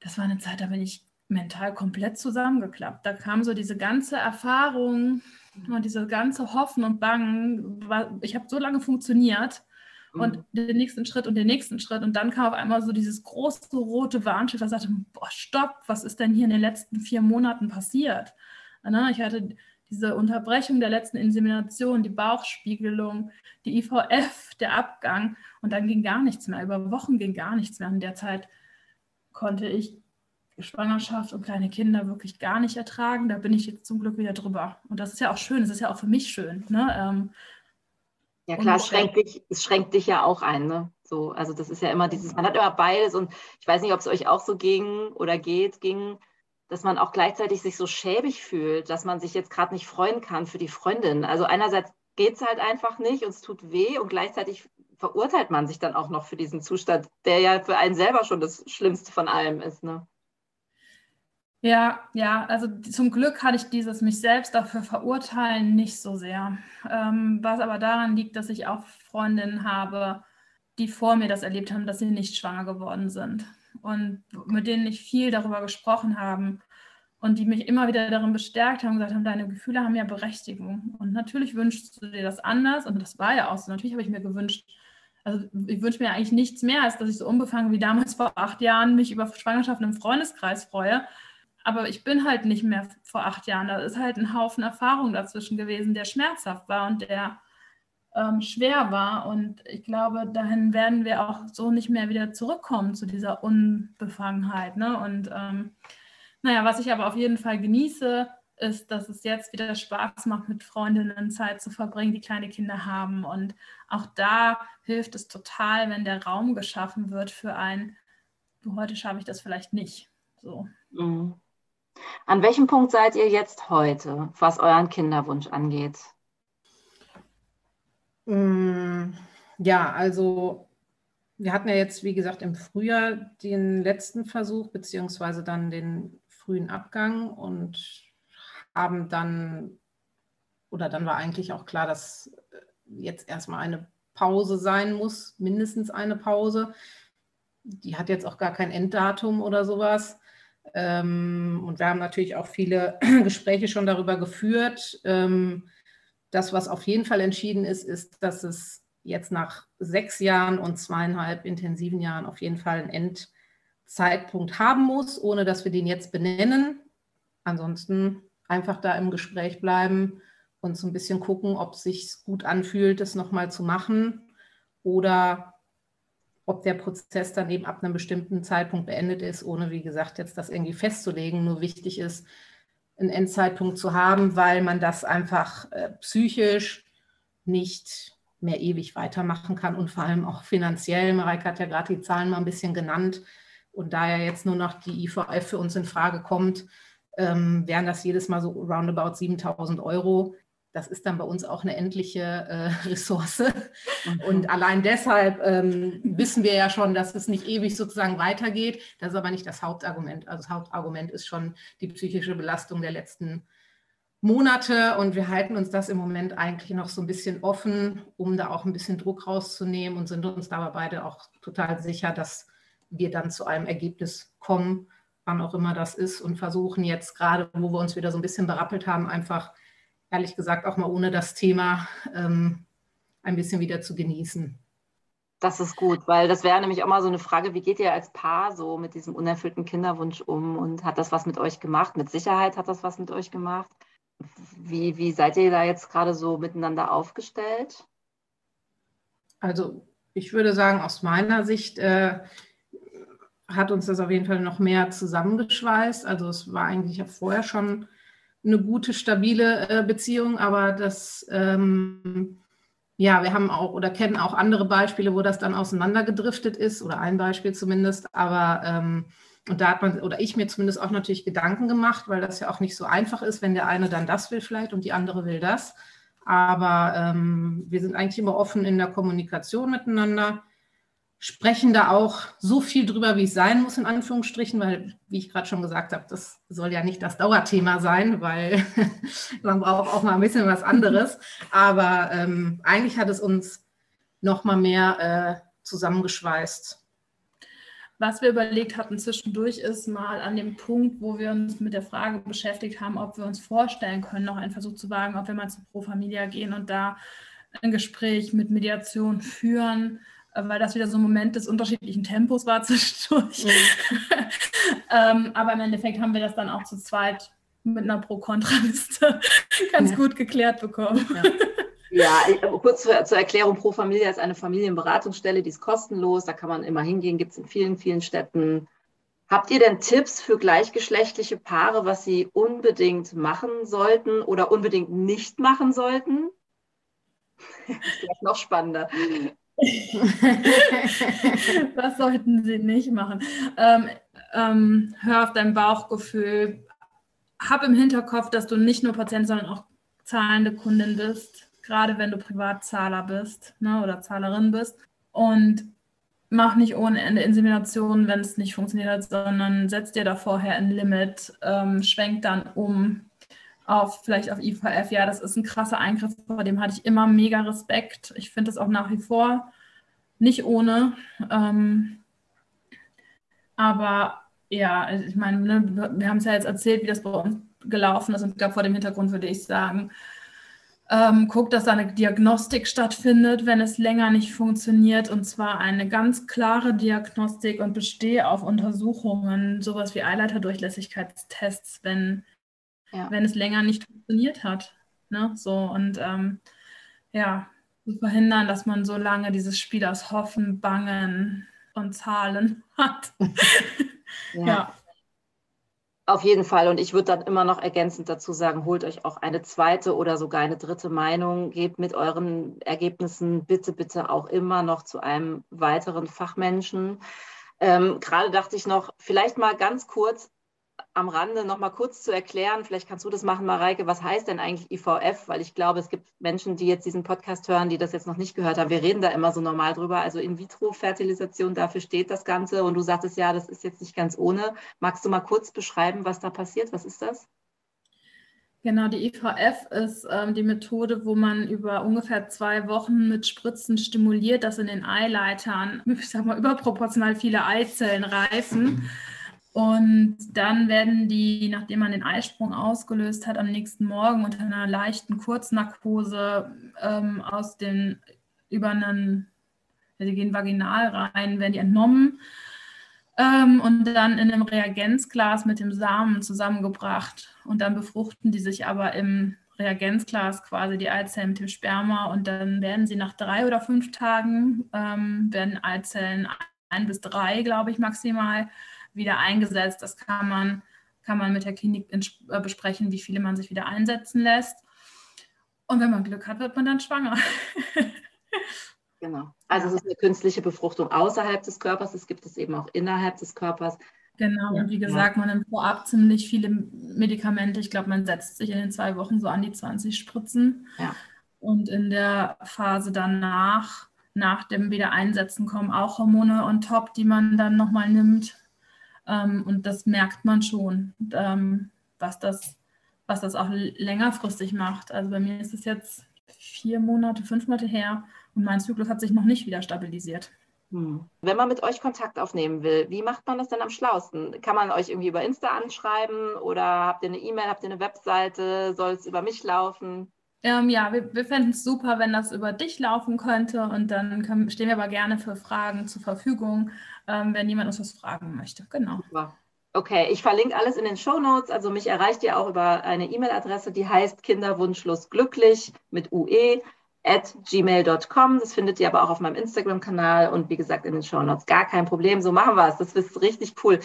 Das war eine Zeit, da bin ich mental komplett zusammengeklappt. Da kam so diese ganze Erfahrung und diese ganze Hoffen und Bangen. Ich habe so lange funktioniert und mhm. den nächsten Schritt und den nächsten Schritt. Und dann kam auf einmal so dieses große rote Warnschild, das sagte, boah, stopp, was ist denn hier in den letzten vier Monaten passiert? Ich hatte diese Unterbrechung der letzten Insemination, die Bauchspiegelung, die IVF, der Abgang und dann ging gar nichts mehr. Über Wochen ging gar nichts mehr. In der Zeit konnte ich Schwangerschaft und kleine Kinder wirklich gar nicht ertragen. Da bin ich jetzt zum Glück wieder drüber. Und das ist ja auch schön, das ist ja auch für mich schön. Ne? Ja klar, es schränkt, dich, es schränkt dich ja auch ein. Ne? So, also das ist ja immer dieses, man hat immer beides und ich weiß nicht, ob es euch auch so ging oder geht, ging, dass man auch gleichzeitig sich so schäbig fühlt, dass man sich jetzt gerade nicht freuen kann für die Freundin. Also einerseits geht es halt einfach nicht und es tut weh und gleichzeitig verurteilt man sich dann auch noch für diesen Zustand, der ja für einen selber schon das Schlimmste von allem ist. Ne? Ja, ja, also zum Glück hatte ich dieses mich selbst dafür verurteilen nicht so sehr. Ähm, was aber daran liegt, dass ich auch Freundinnen habe, die vor mir das erlebt haben, dass sie nicht schwanger geworden sind und mit denen ich viel darüber gesprochen habe und die mich immer wieder darin bestärkt haben, gesagt haben, deine Gefühle haben ja Berechtigung. Und natürlich wünschst du dir das anders und das war ja auch so. Natürlich habe ich mir gewünscht, also ich wünsche mir eigentlich nichts mehr, als dass ich so unbefangen wie damals vor acht Jahren mich über Schwangerschaften im Freundeskreis freue aber ich bin halt nicht mehr vor acht Jahren. Da ist halt ein Haufen Erfahrung dazwischen gewesen, der schmerzhaft war und der ähm, schwer war. Und ich glaube, dahin werden wir auch so nicht mehr wieder zurückkommen zu dieser Unbefangenheit. Ne? Und ähm, naja, was ich aber auf jeden Fall genieße, ist, dass es jetzt wieder Spaß macht, mit Freundinnen Zeit zu verbringen, die kleine Kinder haben. Und auch da hilft es total, wenn der Raum geschaffen wird für ein, heute schaffe ich das vielleicht nicht. So. Mhm. An welchem Punkt seid ihr jetzt heute, was euren Kinderwunsch angeht? Mm, ja, also wir hatten ja jetzt, wie gesagt, im Frühjahr den letzten Versuch, beziehungsweise dann den frühen Abgang und haben dann, oder dann war eigentlich auch klar, dass jetzt erstmal eine Pause sein muss, mindestens eine Pause. Die hat jetzt auch gar kein Enddatum oder sowas. Ähm, und wir haben natürlich auch viele Gespräche schon darüber geführt. Ähm, das, was auf jeden Fall entschieden ist, ist, dass es jetzt nach sechs Jahren und zweieinhalb intensiven Jahren auf jeden Fall einen Endzeitpunkt haben muss, ohne dass wir den jetzt benennen. Ansonsten einfach da im Gespräch bleiben und so ein bisschen gucken, ob es sich gut anfühlt, das nochmal zu machen oder ob der Prozess dann eben ab einem bestimmten Zeitpunkt beendet ist, ohne, wie gesagt, jetzt das irgendwie festzulegen. Nur wichtig ist, einen Endzeitpunkt zu haben, weil man das einfach äh, psychisch nicht mehr ewig weitermachen kann und vor allem auch finanziell. Mareike hat ja gerade die Zahlen mal ein bisschen genannt. Und da ja jetzt nur noch die IVF für uns in Frage kommt, ähm, wären das jedes Mal so roundabout 7000 Euro das ist dann bei uns auch eine endliche äh, Ressource. Mhm. Und allein deshalb ähm, wissen wir ja schon, dass es nicht ewig sozusagen weitergeht. Das ist aber nicht das Hauptargument. Also das Hauptargument ist schon die psychische Belastung der letzten Monate. Und wir halten uns das im Moment eigentlich noch so ein bisschen offen, um da auch ein bisschen Druck rauszunehmen und sind uns dabei beide auch total sicher, dass wir dann zu einem Ergebnis kommen, wann auch immer das ist. Und versuchen jetzt gerade, wo wir uns wieder so ein bisschen berappelt haben, einfach ehrlich gesagt auch mal ohne das Thema ähm, ein bisschen wieder zu genießen. Das ist gut, weil das wäre nämlich auch mal so eine Frage, wie geht ihr als Paar so mit diesem unerfüllten Kinderwunsch um und hat das was mit euch gemacht? Mit Sicherheit hat das was mit euch gemacht. Wie, wie seid ihr da jetzt gerade so miteinander aufgestellt? Also ich würde sagen, aus meiner Sicht äh, hat uns das auf jeden Fall noch mehr zusammengeschweißt. Also es war eigentlich ja vorher schon eine gute, stabile äh, Beziehung, aber das, ähm, ja, wir haben auch oder kennen auch andere Beispiele, wo das dann auseinandergedriftet ist oder ein Beispiel zumindest, aber ähm, und da hat man, oder ich mir zumindest auch natürlich Gedanken gemacht, weil das ja auch nicht so einfach ist, wenn der eine dann das will vielleicht und die andere will das. Aber ähm, wir sind eigentlich immer offen in der Kommunikation miteinander sprechen da auch so viel drüber, wie es sein muss, in Anführungsstrichen, weil, wie ich gerade schon gesagt habe, das soll ja nicht das Dauerthema sein, weil man braucht auch mal ein bisschen was anderes. Aber ähm, eigentlich hat es uns noch mal mehr äh, zusammengeschweißt. Was wir überlegt hatten zwischendurch ist mal an dem Punkt, wo wir uns mit der Frage beschäftigt haben, ob wir uns vorstellen können, noch einen Versuch zu wagen, ob wir mal zu Pro Familia gehen und da ein Gespräch mit Mediation führen, weil das wieder so ein Moment des unterschiedlichen Tempos war zwischendurch. Mhm. ähm, aber im Endeffekt haben wir das dann auch zu zweit mit einer Pro-Kontra-Liste ganz ja. gut geklärt bekommen. Ja. Ja, kurz zur, zur, Erklärung, Pro Familia ist eine Familienberatungsstelle, die ist kostenlos, da kann man immer hingehen, gibt es in vielen, vielen Städten. Habt ihr denn Tipps für gleichgeschlechtliche Paare, was sie unbedingt machen sollten oder unbedingt nicht machen sollten? Das ist vielleicht noch spannender. Was sollten sie nicht machen? Ähm, ähm, hör auf dein Bauchgefühl. Hab im Hinterkopf, dass du nicht nur Patient, sondern auch zahlende Kundin bist gerade wenn du Privatzahler bist ne, oder Zahlerin bist. Und mach nicht ohne Ende Insemination, wenn es nicht funktioniert hat, sondern setz dir da vorher ein Limit, ähm, schwenk dann um auf vielleicht auf IVF. Ja, das ist ein krasser Eingriff, vor dem hatte ich immer mega Respekt. Ich finde es auch nach wie vor nicht ohne. Ähm, aber ja, also ich meine, ne, wir haben es ja jetzt erzählt, wie das bei uns gelaufen ist und ich glaube, vor dem Hintergrund würde ich sagen, ähm, guck, dass eine Diagnostik stattfindet, wenn es länger nicht funktioniert, und zwar eine ganz klare Diagnostik und bestehe auf Untersuchungen, sowas wie Eileiterdurchlässigkeitstests, wenn, ja. wenn es länger nicht funktioniert hat. Ne? So und ähm, ja, zu verhindern, dass man so lange dieses Spiel aus Hoffen, Bangen und Zahlen hat. ja. ja. Auf jeden Fall. Und ich würde dann immer noch ergänzend dazu sagen, holt euch auch eine zweite oder sogar eine dritte Meinung. Gebt mit euren Ergebnissen bitte, bitte auch immer noch zu einem weiteren Fachmenschen. Ähm, Gerade dachte ich noch, vielleicht mal ganz kurz, am Rande noch mal kurz zu erklären, vielleicht kannst du das machen, Mareike, was heißt denn eigentlich IVF? Weil ich glaube, es gibt Menschen, die jetzt diesen Podcast hören, die das jetzt noch nicht gehört haben. Wir reden da immer so normal drüber. Also In-vitro-Fertilisation, dafür steht das Ganze. Und du sagtest ja, das ist jetzt nicht ganz ohne. Magst du mal kurz beschreiben, was da passiert? Was ist das? Genau, die IVF ist ähm, die Methode, wo man über ungefähr zwei Wochen mit Spritzen stimuliert, dass in den Eileitern, ich sag mal, überproportional viele Eizellen reifen. Und dann werden die, nachdem man den Eisprung ausgelöst hat, am nächsten Morgen unter einer leichten Kurznarkose ähm, aus den über einen, die gehen vaginal rein, werden die entnommen ähm, und dann in einem Reagenzglas mit dem Samen zusammengebracht. Und dann befruchten die sich aber im Reagenzglas quasi die Eizellen mit dem Sperma und dann werden sie nach drei oder fünf Tagen, ähm, werden Eizellen ein bis drei, glaube ich, maximal wieder eingesetzt. Das kann man, kann man mit der Klinik äh, besprechen, wie viele man sich wieder einsetzen lässt. Und wenn man Glück hat, wird man dann schwanger. genau. Also es ist eine künstliche Befruchtung außerhalb des Körpers, es gibt es eben auch innerhalb des Körpers. Genau, und wie gesagt, man nimmt vorab ziemlich viele Medikamente. Ich glaube, man setzt sich in den zwei Wochen so an die 20 Spritzen. Ja. Und in der Phase danach, nach dem Wiedereinsetzen, kommen auch Hormone on top, die man dann nochmal nimmt. Ähm, und das merkt man schon, ähm, was, das, was das auch längerfristig macht. Also bei mir ist es jetzt vier Monate, fünf Monate her und mein Zyklus hat sich noch nicht wieder stabilisiert. Hm. Wenn man mit euch Kontakt aufnehmen will, wie macht man das denn am schlausten? Kann man euch irgendwie über Insta anschreiben oder habt ihr eine E-Mail, habt ihr eine Webseite? Soll es über mich laufen? Ähm, ja, wir, wir fänden es super, wenn das über dich laufen könnte und dann können, stehen wir aber gerne für Fragen zur Verfügung, ähm, wenn jemand uns was fragen möchte. Genau. Super. Okay, ich verlinke alles in den Show Notes. Also mich erreicht ihr auch über eine E-Mail-Adresse, die heißt kinderwunschlosglücklich mit ue at gmail.com. Das findet ihr aber auch auf meinem Instagram-Kanal und wie gesagt in den Show Notes. Gar kein Problem, so machen wir es. Das ist richtig cool.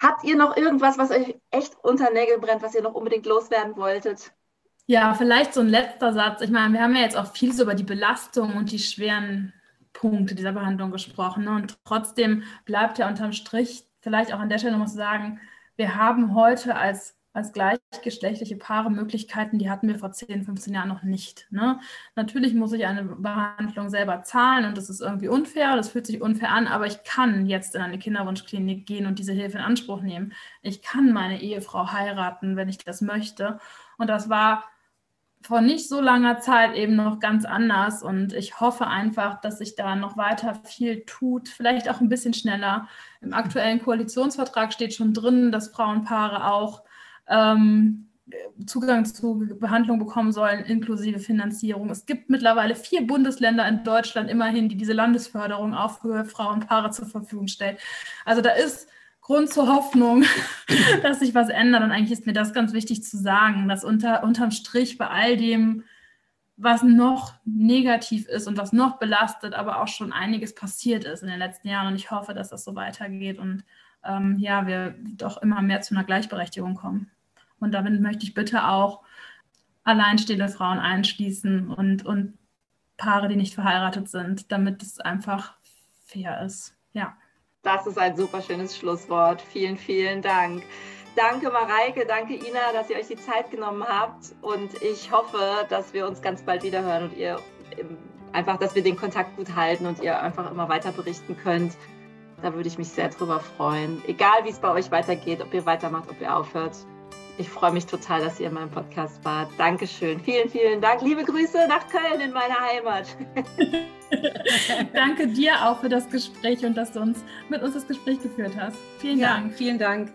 Habt ihr noch irgendwas, was euch echt unter Nägel brennt, was ihr noch unbedingt loswerden wolltet? Ja, vielleicht so ein letzter Satz. Ich meine, wir haben ja jetzt auch viel so über die Belastung und die schweren Punkte dieser Behandlung gesprochen. Ne? Und trotzdem bleibt ja unterm Strich vielleicht auch an der Stelle nochmal zu sagen, wir haben heute als, als gleichgeschlechtliche Paare Möglichkeiten, die hatten wir vor 10, 15 Jahren noch nicht. Ne? Natürlich muss ich eine Behandlung selber zahlen und das ist irgendwie unfair, das fühlt sich unfair an, aber ich kann jetzt in eine Kinderwunschklinik gehen und diese Hilfe in Anspruch nehmen. Ich kann meine Ehefrau heiraten, wenn ich das möchte. Und das war vor nicht so langer Zeit eben noch ganz anders. Und ich hoffe einfach, dass sich da noch weiter viel tut, vielleicht auch ein bisschen schneller. Im aktuellen Koalitionsvertrag steht schon drin, dass Frauenpaare auch ähm, Zugang zu Behandlung bekommen sollen, inklusive Finanzierung. Es gibt mittlerweile vier Bundesländer in Deutschland immerhin, die diese Landesförderung auch für Frauenpaare zur Verfügung stellen. Also da ist Grund zur Hoffnung, dass sich was ändert. Und eigentlich ist mir das ganz wichtig zu sagen, dass unter, unterm Strich bei all dem, was noch negativ ist und was noch belastet, aber auch schon einiges passiert ist in den letzten Jahren. Und ich hoffe, dass das so weitergeht und ähm, ja, wir doch immer mehr zu einer Gleichberechtigung kommen. Und damit möchte ich bitte auch alleinstehende Frauen einschließen und, und Paare, die nicht verheiratet sind, damit es einfach fair ist. Ja. Das ist ein super schönes Schlusswort. Vielen, vielen Dank. Danke Mareike, danke Ina, dass ihr euch die Zeit genommen habt und ich hoffe, dass wir uns ganz bald wieder hören und ihr einfach, dass wir den Kontakt gut halten und ihr einfach immer weiter berichten könnt. Da würde ich mich sehr drüber freuen. Egal wie es bei euch weitergeht, ob ihr weitermacht, ob ihr aufhört. Ich freue mich total, dass ihr in meinem Podcast wart. Dankeschön. Vielen, vielen Dank. Liebe Grüße nach Köln in meine Heimat. Danke dir auch für das Gespräch und dass du uns mit uns das Gespräch geführt hast. Vielen ja, Dank. Vielen Dank.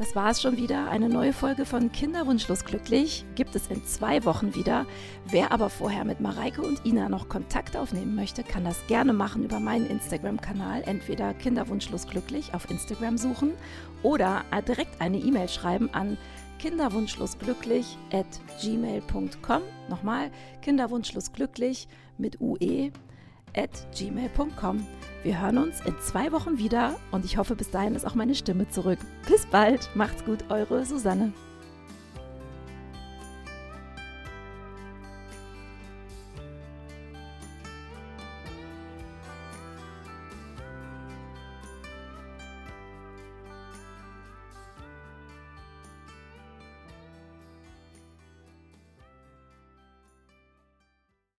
Das war es schon wieder. Eine neue Folge von Kinderwunschlos glücklich gibt es in zwei Wochen wieder. Wer aber vorher mit Mareike und Ina noch Kontakt aufnehmen möchte, kann das gerne machen über meinen Instagram-Kanal. Entweder Kinderwunschlos glücklich auf Instagram suchen oder direkt eine E-Mail schreiben an kinderwunschlosglücklich at gmail.com. Nochmal, kinderwunschlosglücklich mit ue at gmail.com. Wir hören uns in zwei Wochen wieder und ich hoffe, bis dahin ist auch meine Stimme zurück. Bis bald, macht's gut, eure Susanne.